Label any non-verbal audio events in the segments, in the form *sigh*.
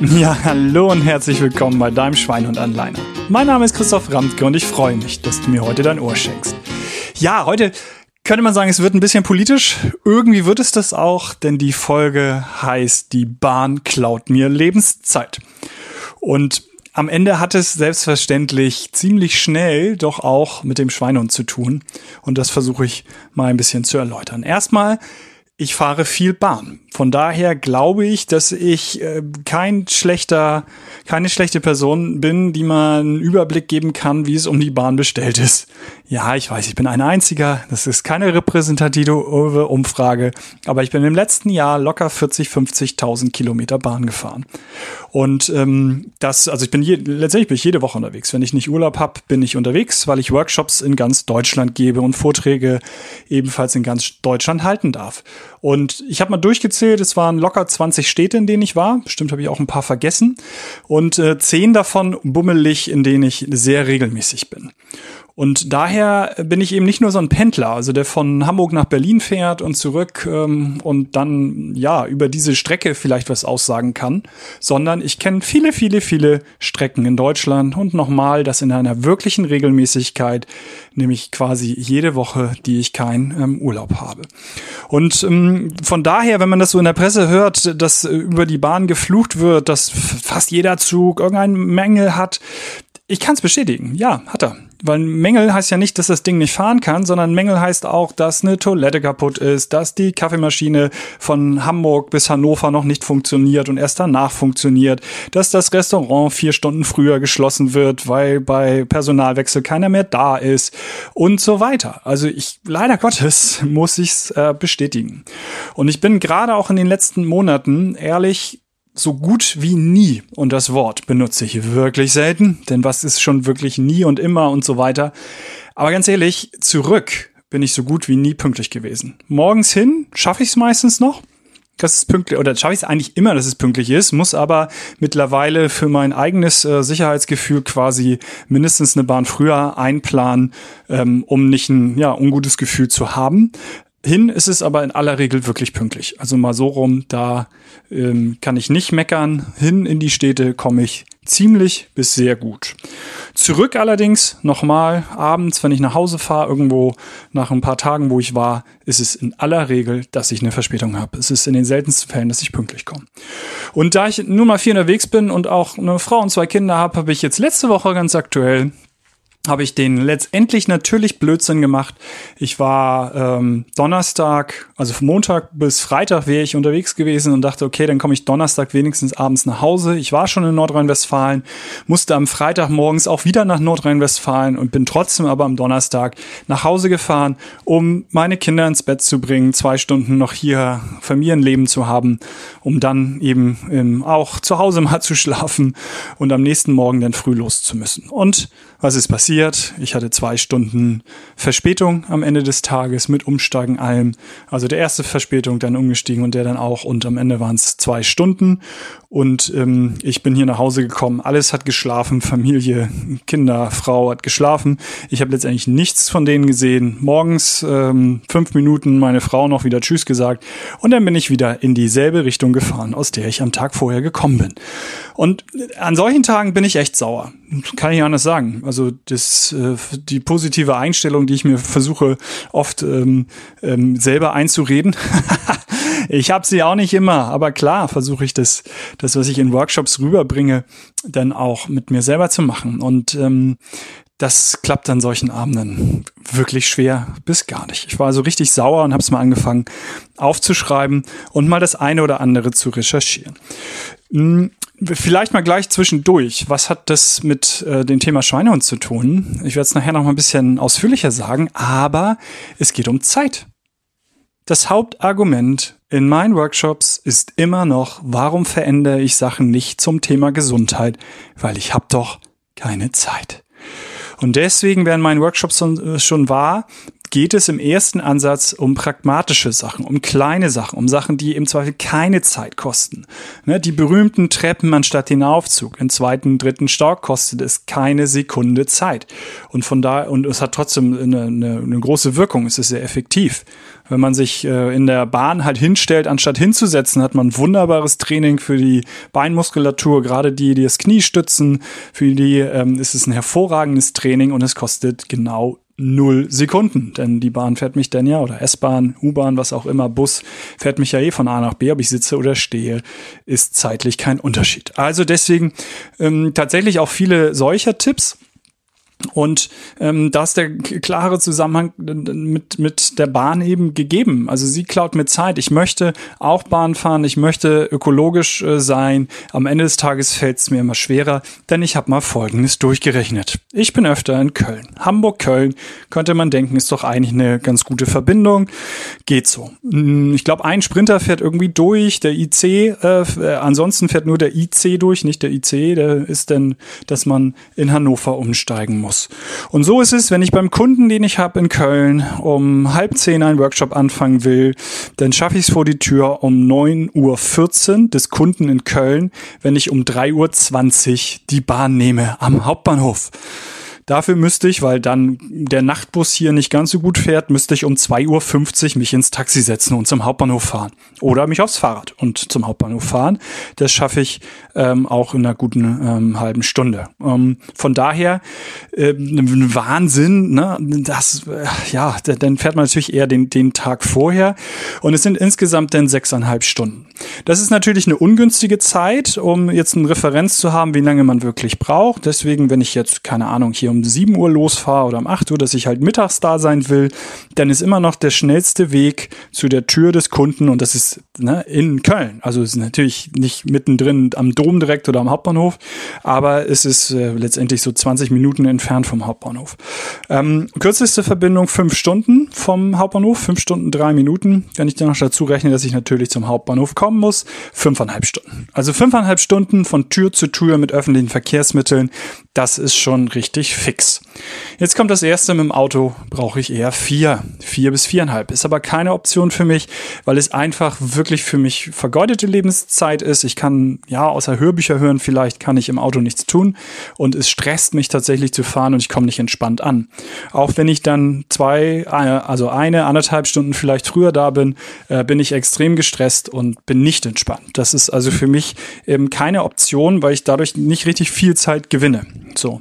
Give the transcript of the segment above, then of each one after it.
*laughs* Ja, hallo und herzlich willkommen bei deinem Schweinhund Anleiner. Mein Name ist Christoph Ramtke und ich freue mich, dass du mir heute dein Ohr schenkst. Ja, heute könnte man sagen, es wird ein bisschen politisch. Irgendwie wird es das auch, denn die Folge heißt Die Bahn klaut mir Lebenszeit. Und am Ende hat es selbstverständlich ziemlich schnell doch auch mit dem Schweinehund zu tun. Und das versuche ich mal ein bisschen zu erläutern. Erstmal ich fahre viel Bahn. Von daher glaube ich, dass ich äh, kein schlechter, keine schlechte Person bin, die man einen Überblick geben kann, wie es um die Bahn bestellt ist. Ja, ich weiß, ich bin ein einziger. Das ist keine repräsentative Umfrage, aber ich bin im letzten Jahr locker 40, 50.000 Kilometer Bahn gefahren. Und ähm, das, also ich bin je, letztendlich bin ich jede Woche unterwegs. Wenn ich nicht Urlaub habe, bin ich unterwegs, weil ich Workshops in ganz Deutschland gebe und Vorträge ebenfalls in ganz Deutschland halten darf. Und ich habe mal durchgezählt, es waren locker 20 Städte, in denen ich war. Bestimmt habe ich auch ein paar vergessen. Und äh, zehn davon bummelig, in denen ich sehr regelmäßig bin. Und daher bin ich eben nicht nur so ein Pendler, also der von Hamburg nach Berlin fährt und zurück ähm, und dann ja über diese Strecke vielleicht was aussagen kann, sondern ich kenne viele, viele, viele Strecken in Deutschland und nochmal das in einer wirklichen Regelmäßigkeit, nämlich quasi jede Woche, die ich keinen ähm, Urlaub habe. Und ähm, von daher, wenn man das so in der Presse hört, dass über die Bahn geflucht wird, dass fast jeder Zug irgendeinen Mängel hat, ich kann es bestätigen. Ja, hat er. Weil Mängel heißt ja nicht, dass das Ding nicht fahren kann, sondern Mängel heißt auch, dass eine Toilette kaputt ist, dass die Kaffeemaschine von Hamburg bis Hannover noch nicht funktioniert und erst danach funktioniert, dass das Restaurant vier Stunden früher geschlossen wird, weil bei Personalwechsel keiner mehr da ist und so weiter. Also ich, leider Gottes, muss ich's äh, bestätigen. Und ich bin gerade auch in den letzten Monaten ehrlich so gut wie nie. Und das Wort benutze ich wirklich selten, denn was ist schon wirklich nie und immer und so weiter. Aber ganz ehrlich, zurück bin ich so gut wie nie pünktlich gewesen. Morgens hin schaffe ich es meistens noch. Das ist pünktlich, oder schaffe ich es eigentlich immer, dass es pünktlich ist, muss aber mittlerweile für mein eigenes äh, Sicherheitsgefühl quasi mindestens eine Bahn früher einplanen, ähm, um nicht ein ja, ungutes Gefühl zu haben. Hin ist es aber in aller Regel wirklich pünktlich. Also mal so rum, da ähm, kann ich nicht meckern. Hin in die Städte komme ich ziemlich bis sehr gut. Zurück allerdings nochmal abends, wenn ich nach Hause fahre, irgendwo nach ein paar Tagen, wo ich war, ist es in aller Regel, dass ich eine Verspätung habe. Es ist in den seltensten Fällen, dass ich pünktlich komme. Und da ich nun mal viel unterwegs bin und auch eine Frau und zwei Kinder habe, habe ich jetzt letzte Woche ganz aktuell habe ich den letztendlich natürlich Blödsinn gemacht. Ich war ähm, Donnerstag, also von Montag bis Freitag wäre ich unterwegs gewesen und dachte, okay, dann komme ich Donnerstag wenigstens abends nach Hause. Ich war schon in Nordrhein-Westfalen, musste am Freitag morgens auch wieder nach Nordrhein-Westfalen und bin trotzdem aber am Donnerstag nach Hause gefahren, um meine Kinder ins Bett zu bringen, zwei Stunden noch hier Familienleben zu haben, um dann eben ähm, auch zu Hause *laughs* mal zu schlafen und am nächsten Morgen dann früh los zu müssen. Und was ist passiert? Ich hatte zwei Stunden Verspätung am Ende des Tages mit Umsteigen allem. Also der erste Verspätung, dann umgestiegen und der dann auch. Und am Ende waren es zwei Stunden. Und ähm, ich bin hier nach Hause gekommen. Alles hat geschlafen. Familie, Kinder, Frau hat geschlafen. Ich habe letztendlich nichts von denen gesehen. Morgens ähm, fünf Minuten meine Frau noch wieder Tschüss gesagt. Und dann bin ich wieder in dieselbe Richtung gefahren, aus der ich am Tag vorher gekommen bin. Und an solchen Tagen bin ich echt sauer. Kann ich anders sagen. Also das, äh, die positive Einstellung, die ich mir versuche oft ähm, ähm, selber einzureden. *laughs* ich habe sie auch nicht immer, aber klar versuche ich das, das, was ich in Workshops rüberbringe, dann auch mit mir selber zu machen. Und ähm, das klappt an solchen Abenden wirklich schwer bis gar nicht. Ich war also richtig sauer und habe es mal angefangen aufzuschreiben und mal das eine oder andere zu recherchieren. Hm, Vielleicht mal gleich zwischendurch. Was hat das mit äh, dem Thema Schweinehund zu tun? Ich werde es nachher noch mal ein bisschen ausführlicher sagen, aber es geht um Zeit. Das Hauptargument in meinen Workshops ist immer noch, warum verändere ich Sachen nicht zum Thema Gesundheit? Weil ich habe doch keine Zeit. Und deswegen, wer in meinen Workshops schon, äh, schon war, geht es im ersten Ansatz um pragmatische Sachen, um kleine Sachen, um Sachen, die im Zweifel keine Zeit kosten. Ne, die berühmten Treppen anstatt den Aufzug. Im zweiten, dritten Stock kostet es keine Sekunde Zeit. Und von da, und es hat trotzdem eine, eine, eine große Wirkung. Es ist sehr effektiv. Wenn man sich äh, in der Bahn halt hinstellt, anstatt hinzusetzen, hat man wunderbares Training für die Beinmuskulatur, gerade die, die das Knie stützen. Für die ähm, ist es ein hervorragendes Training und es kostet genau null Sekunden. Denn die Bahn fährt mich dann ja, oder S-Bahn, U-Bahn, was auch immer, Bus, fährt mich ja eh von A nach B, ob ich sitze oder stehe, ist zeitlich kein Unterschied. Also deswegen ähm, tatsächlich auch viele solcher Tipps. Und ähm, da ist der klare Zusammenhang mit, mit der Bahn eben gegeben. Also sie klaut mir Zeit. Ich möchte auch Bahn fahren, ich möchte ökologisch äh, sein. Am Ende des Tages fällt es mir immer schwerer, denn ich habe mal Folgendes durchgerechnet. Ich bin öfter in Köln. Hamburg-Köln könnte man denken, ist doch eigentlich eine ganz gute Verbindung. Geht so. Hm, ich glaube, ein Sprinter fährt irgendwie durch, der IC, äh, äh, ansonsten fährt nur der IC durch, nicht der IC. Der ist denn, dass man in Hannover umsteigen muss muss. Und so ist es, wenn ich beim Kunden, den ich habe in Köln, um halb zehn einen Workshop anfangen will, dann schaffe ich es vor die Tür um 9.14 Uhr des Kunden in Köln, wenn ich um 3.20 Uhr die Bahn nehme am Hauptbahnhof. Dafür müsste ich, weil dann der Nachtbus hier nicht ganz so gut fährt, müsste ich um 2.50 Uhr mich ins Taxi setzen und zum Hauptbahnhof fahren. Oder mich aufs Fahrrad und zum Hauptbahnhof fahren. Das schaffe ich ähm, auch in einer guten ähm, halben Stunde. Ähm, von daher äh, Wahnsinn, ne? Das, äh, ja, dann fährt man natürlich eher den, den Tag vorher. Und es sind insgesamt dann sechseinhalb Stunden. Das ist natürlich eine ungünstige Zeit, um jetzt eine Referenz zu haben, wie lange man wirklich braucht. Deswegen, wenn ich jetzt, keine Ahnung, hier um 7 Uhr losfahre oder um 8 Uhr, dass ich halt mittags da sein will, dann ist immer noch der schnellste Weg zu der Tür des Kunden und das ist ne, in Köln. Also es ist natürlich nicht mittendrin am Dom direkt oder am Hauptbahnhof, aber es ist äh, letztendlich so 20 Minuten entfernt vom Hauptbahnhof. Ähm, kürzeste Verbindung 5 Stunden vom Hauptbahnhof, 5 Stunden 3 Minuten. Wenn ich dann noch dazu rechne, dass ich natürlich zum Hauptbahnhof kommen muss, 5,5 Stunden. Also 5,5 Stunden von Tür zu Tür mit öffentlichen Verkehrsmitteln, das ist schon richtig fix. Jetzt kommt das erste mit dem Auto, brauche ich eher vier. Vier bis viereinhalb. Ist aber keine Option für mich, weil es einfach wirklich für mich vergeudete Lebenszeit ist. Ich kann, ja, außer Hörbücher hören, vielleicht kann ich im Auto nichts tun. Und es stresst mich tatsächlich zu fahren und ich komme nicht entspannt an. Auch wenn ich dann zwei, äh, also eine, anderthalb Stunden vielleicht früher da bin, äh, bin ich extrem gestresst und bin nicht entspannt. Das ist also für mich eben keine Option, weil ich dadurch nicht richtig viel Zeit gewinne. So.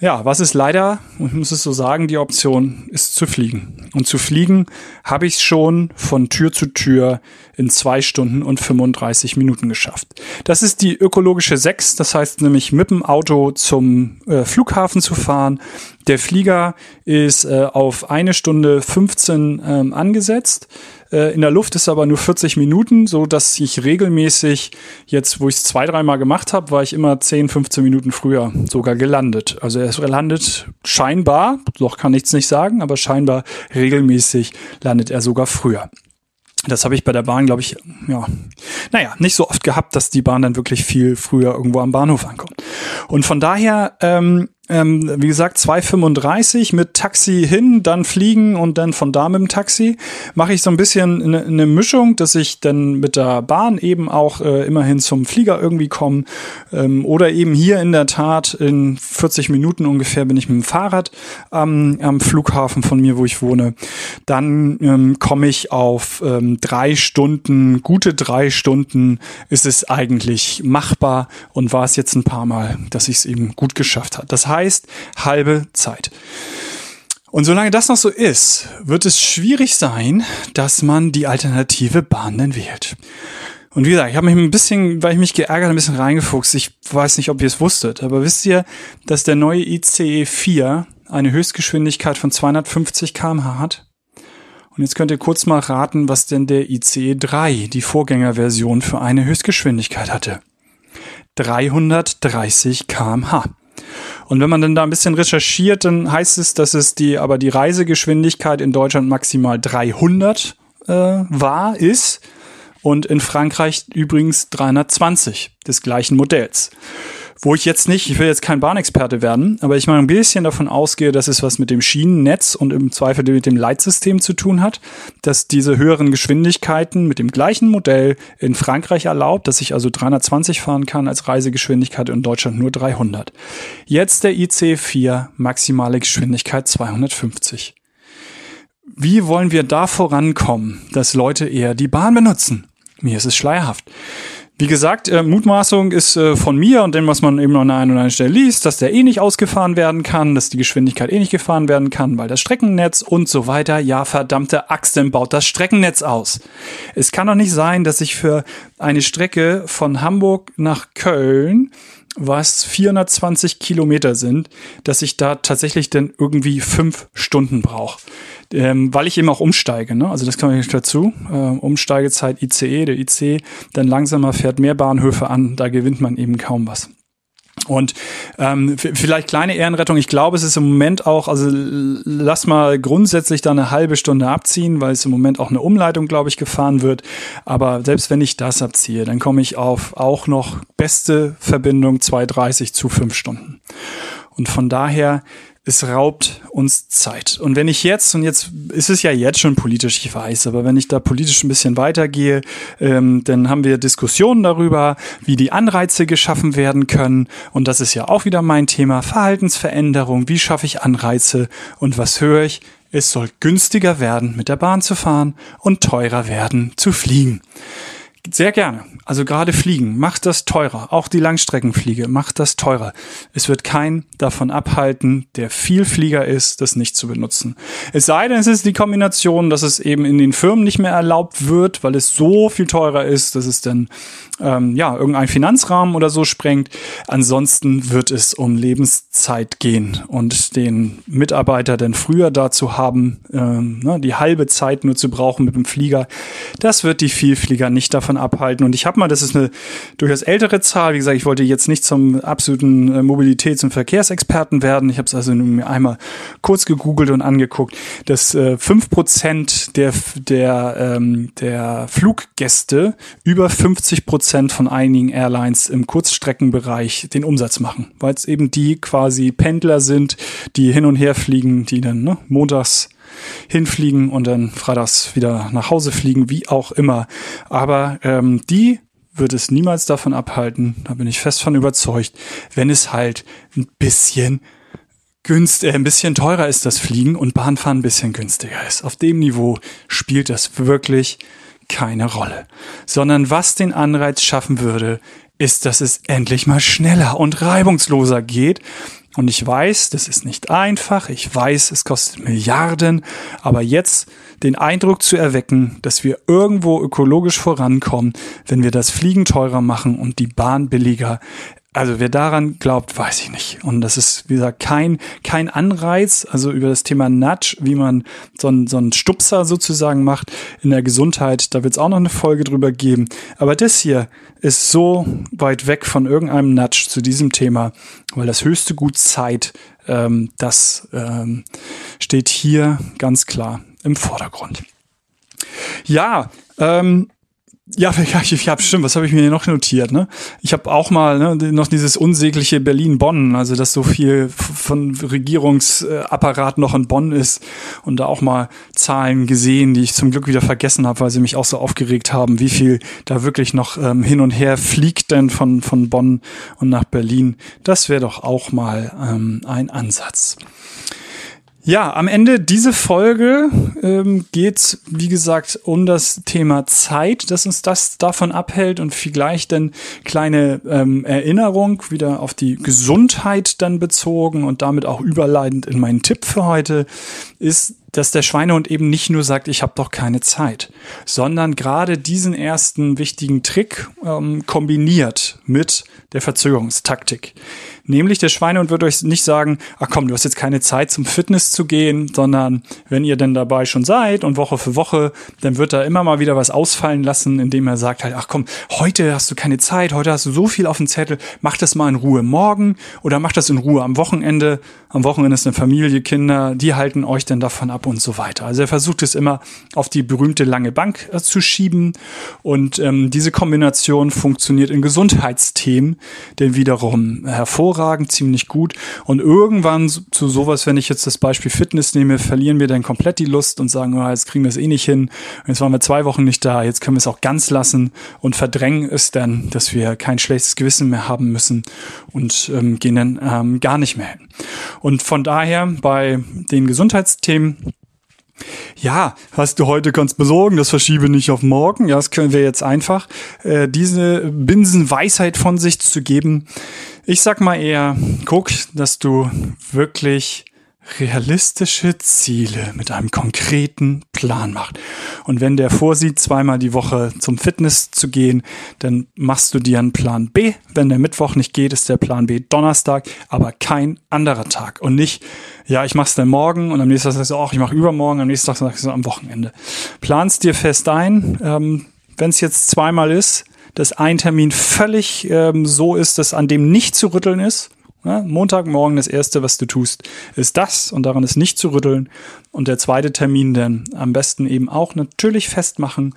Ja, was ist leider, ich muss es so sagen, die Option ist zu fliegen. Und zu fliegen habe ich schon von Tür zu Tür in zwei Stunden und 35 Minuten geschafft. Das ist die ökologische 6, das heißt nämlich mit dem Auto zum äh, Flughafen zu fahren. Der Flieger ist äh, auf eine Stunde 15 ähm, angesetzt. Äh, in der Luft ist aber nur 40 Minuten, so dass ich regelmäßig jetzt, wo ich es zwei, dreimal gemacht habe, war ich immer 10, 15 Minuten früher sogar gelandet. Also er landet scheinbar, doch kann nichts nicht sagen, aber scheinbar regelmäßig landet er sogar früher. Das habe ich bei der Bahn, glaube ich, ja, naja, nicht so oft gehabt, dass die Bahn dann wirklich viel früher irgendwo am Bahnhof ankommt. Und von daher ähm, ähm, wie gesagt, 2,35 mit Taxi hin, dann fliegen und dann von da mit dem Taxi. Mache ich so ein bisschen eine, eine Mischung, dass ich dann mit der Bahn eben auch äh, immerhin zum Flieger irgendwie komme. Ähm, oder eben hier in der Tat in 40 Minuten ungefähr bin ich mit dem Fahrrad ähm, am Flughafen von mir, wo ich wohne. Dann ähm, komme ich auf ähm, drei Stunden, gute drei Stunden ist es eigentlich machbar und war es jetzt ein paar Mal, dass ich es eben gut geschafft habe. Das heißt, heißt halbe Zeit. Und solange das noch so ist, wird es schwierig sein, dass man die alternative Bahn dann wählt. Und wie gesagt, ich habe mich ein bisschen, weil ich mich geärgert, ein bisschen reingefuchst. Ich weiß nicht, ob ihr es wusstet, aber wisst ihr, dass der neue ICE 4 eine Höchstgeschwindigkeit von 250 km/h hat? Und jetzt könnt ihr kurz mal raten, was denn der ICE 3, die Vorgängerversion, für eine Höchstgeschwindigkeit hatte. 330 km/h. Und wenn man dann da ein bisschen recherchiert, dann heißt es, dass es die, aber die Reisegeschwindigkeit in Deutschland maximal 300 äh, war, ist. Und in Frankreich übrigens 320 des gleichen Modells wo ich jetzt nicht, ich will jetzt kein Bahnexperte werden, aber ich mal ein bisschen davon ausgehe, dass es was mit dem Schienennetz und im Zweifel mit dem Leitsystem zu tun hat, dass diese höheren Geschwindigkeiten mit dem gleichen Modell in Frankreich erlaubt, dass ich also 320 fahren kann als Reisegeschwindigkeit in Deutschland nur 300. Jetzt der IC4 maximale Geschwindigkeit 250. Wie wollen wir da vorankommen, dass Leute eher die Bahn benutzen? Mir ist es schleierhaft. Wie gesagt, äh, Mutmaßung ist äh, von mir und dem, was man eben an einer oder anderen Stelle liest, dass der eh nicht ausgefahren werden kann, dass die Geschwindigkeit eh nicht gefahren werden kann, weil das Streckennetz und so weiter. Ja, verdammte Axt, dann baut das Streckennetz aus. Es kann doch nicht sein, dass ich für eine Strecke von Hamburg nach Köln was 420 Kilometer sind, dass ich da tatsächlich dann irgendwie fünf Stunden brauche. Ähm, weil ich eben auch umsteige, ne? Also das kann ich dazu. Äh, Umsteigezeit ICE, der IC dann langsamer fährt mehr Bahnhöfe an, da gewinnt man eben kaum was. Und ähm, vielleicht kleine Ehrenrettung. Ich glaube, es ist im Moment auch, also lass mal grundsätzlich da eine halbe Stunde abziehen, weil es im Moment auch eine Umleitung, glaube ich, gefahren wird. Aber selbst wenn ich das abziehe, dann komme ich auf auch noch beste Verbindung 2,30 zu 5 Stunden. Und von daher es raubt uns Zeit. Und wenn ich jetzt, und jetzt ist es ja jetzt schon politisch, ich weiß, aber wenn ich da politisch ein bisschen weitergehe, ähm, dann haben wir Diskussionen darüber, wie die Anreize geschaffen werden können. Und das ist ja auch wieder mein Thema, Verhaltensveränderung, wie schaffe ich Anreize und was höre ich? Es soll günstiger werden, mit der Bahn zu fahren und teurer werden, zu fliegen. Sehr gerne. Also gerade Fliegen, macht das teurer. Auch die Langstreckenfliege, macht das teurer. Es wird kein davon abhalten, der viel Flieger ist, das nicht zu benutzen. Es sei denn, es ist die Kombination, dass es eben in den Firmen nicht mehr erlaubt wird, weil es so viel teurer ist, dass es dann ähm, ja irgendein Finanzrahmen oder so sprengt. Ansonsten wird es um Lebenszeit gehen und den Mitarbeiter denn früher dazu haben, ähm, ne, die halbe Zeit nur zu brauchen mit dem Flieger. Das wird die Vielflieger nicht davon abhalten. Und ich habe mal, das ist eine durchaus ältere Zahl. Wie gesagt, ich wollte jetzt nicht zum absoluten äh, Mobilitäts- und Verkehrsexperten werden. Ich habe es also nur einmal kurz gegoogelt und angeguckt, dass äh, fünf Prozent der der ähm, der Fluggäste über 50 Prozent von einigen Airlines im Kurzstreckenbereich den Umsatz machen, weil es eben die quasi Pendler sind, die hin und her fliegen, die dann ne, montags hinfliegen und dann freitags wieder nach Hause fliegen, wie auch immer. Aber ähm, die wird es niemals davon abhalten, da bin ich fest von überzeugt, wenn es halt ein bisschen günst, äh, ein bisschen teurer ist das Fliegen und Bahnfahren ein bisschen günstiger ist. Auf dem Niveau spielt das wirklich keine Rolle. Sondern was den Anreiz schaffen würde, ist, dass es endlich mal schneller und reibungsloser geht und ich weiß, das ist nicht einfach. Ich weiß, es kostet Milliarden. Aber jetzt den Eindruck zu erwecken, dass wir irgendwo ökologisch vorankommen, wenn wir das Fliegen teurer machen und die Bahn billiger, also wer daran glaubt, weiß ich nicht. Und das ist, wie gesagt, kein, kein Anreiz, also über das Thema Nudge, wie man so einen, so einen Stupser sozusagen macht in der Gesundheit, da wird es auch noch eine Folge drüber geben. Aber das hier ist so weit weg von irgendeinem Nudge zu diesem Thema, weil das höchste Gut Zeit, ähm, das ähm, steht hier ganz klar im Vordergrund. Ja, ähm, *laughs* ja, ich, ich habe stimmt, was habe ich mir hier noch notiert? Ne? Ich habe auch mal ne, noch dieses unsägliche Berlin-Bonn, also dass so viel von Regierungsapparat noch in Bonn ist und da auch mal Zahlen gesehen, die ich zum Glück wieder vergessen habe, weil sie mich auch so aufgeregt haben, wie viel da wirklich noch ähm, hin und her fliegt denn von, von Bonn und nach Berlin. Das wäre doch auch mal ähm, ein Ansatz. Ja, am Ende diese Folge ähm, geht wie gesagt, um das Thema Zeit, dass uns das davon abhält und vielleicht dann kleine ähm, Erinnerung wieder auf die Gesundheit dann bezogen und damit auch überleitend in meinen Tipp für heute ist, dass der Schweinehund eben nicht nur sagt, ich habe doch keine Zeit, sondern gerade diesen ersten wichtigen Trick ähm, kombiniert mit der Verzögerungstaktik. Nämlich der Schweinehund wird euch nicht sagen, ach komm, du hast jetzt keine Zeit zum Fitness zu gehen, sondern wenn ihr denn dabei schon seid und Woche für Woche, dann wird er immer mal wieder was ausfallen lassen, indem er sagt halt, ach komm, heute hast du keine Zeit, heute hast du so viel auf dem Zettel, mach das mal in Ruhe morgen oder mach das in Ruhe am Wochenende. Am Wochenende ist eine Familie, Kinder, die halten euch dann davon ab, ab und so weiter. Also er versucht es immer auf die berühmte lange Bank äh, zu schieben und ähm, diese Kombination funktioniert in Gesundheitsthemen denn wiederum hervorragend, ziemlich gut und irgendwann zu sowas, wenn ich jetzt das Beispiel Fitness nehme, verlieren wir dann komplett die Lust und sagen, oh, jetzt kriegen wir es eh nicht hin, jetzt waren wir zwei Wochen nicht da, jetzt können wir es auch ganz lassen und verdrängen es dann, dass wir kein schlechtes Gewissen mehr haben müssen und ähm, gehen dann ähm, gar nicht mehr hin. Und von daher bei den Gesundheitsthemen ja, was du heute kannst besorgen, das verschiebe nicht auf morgen. Ja, das können wir jetzt einfach. Äh, diese Binsenweisheit von sich zu geben. Ich sag mal eher, guck, dass du wirklich realistische Ziele mit einem konkreten Plan macht. Und wenn der vorsieht, zweimal die Woche zum Fitness zu gehen, dann machst du dir einen Plan B. Wenn der Mittwoch nicht geht, ist der Plan B Donnerstag, aber kein anderer Tag. Und nicht, ja, ich mach's dann morgen und am nächsten Tag sagst du, ach, ich mach übermorgen, am nächsten Tag sagst du am Wochenende. Planst dir fest ein, ähm, wenn es jetzt zweimal ist, dass ein Termin völlig ähm, so ist, dass an dem nicht zu rütteln ist, ja, Montagmorgen das erste, was du tust, ist das und daran ist nicht zu rütteln. Und der zweite Termin dann am besten eben auch natürlich festmachen,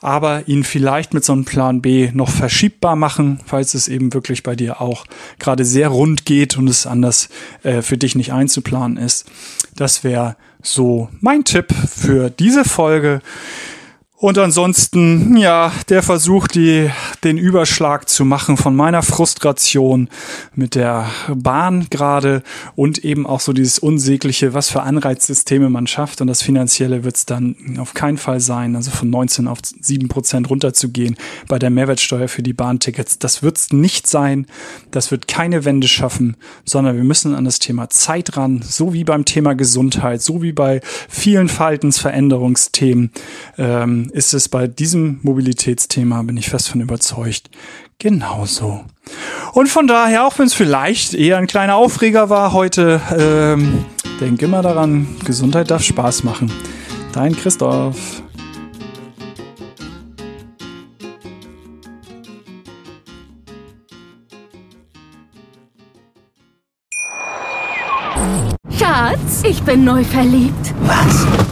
aber ihn vielleicht mit so einem Plan B noch verschiebbar machen, falls es eben wirklich bei dir auch gerade sehr rund geht und es anders äh, für dich nicht einzuplanen ist. Das wäre so mein Tipp für diese Folge. Und ansonsten, ja, der Versuch, die, den Überschlag zu machen von meiner Frustration mit der Bahn gerade und eben auch so dieses unsägliche, was für Anreizsysteme man schafft. Und das Finanzielle wird es dann auf keinen Fall sein, also von 19 auf 7 Prozent runterzugehen bei der Mehrwertsteuer für die Bahntickets. Das wird es nicht sein. Das wird keine Wende schaffen, sondern wir müssen an das Thema Zeit ran, so wie beim Thema Gesundheit, so wie bei vielen Verhaltensveränderungsthemen. Ähm, ist es bei diesem Mobilitätsthema, bin ich fest von überzeugt, genauso. Und von daher, auch wenn es vielleicht eher ein kleiner Aufreger war heute, ähm, denk immer daran, Gesundheit darf Spaß machen. Dein Christoph. Schatz, ich bin neu verliebt. Was?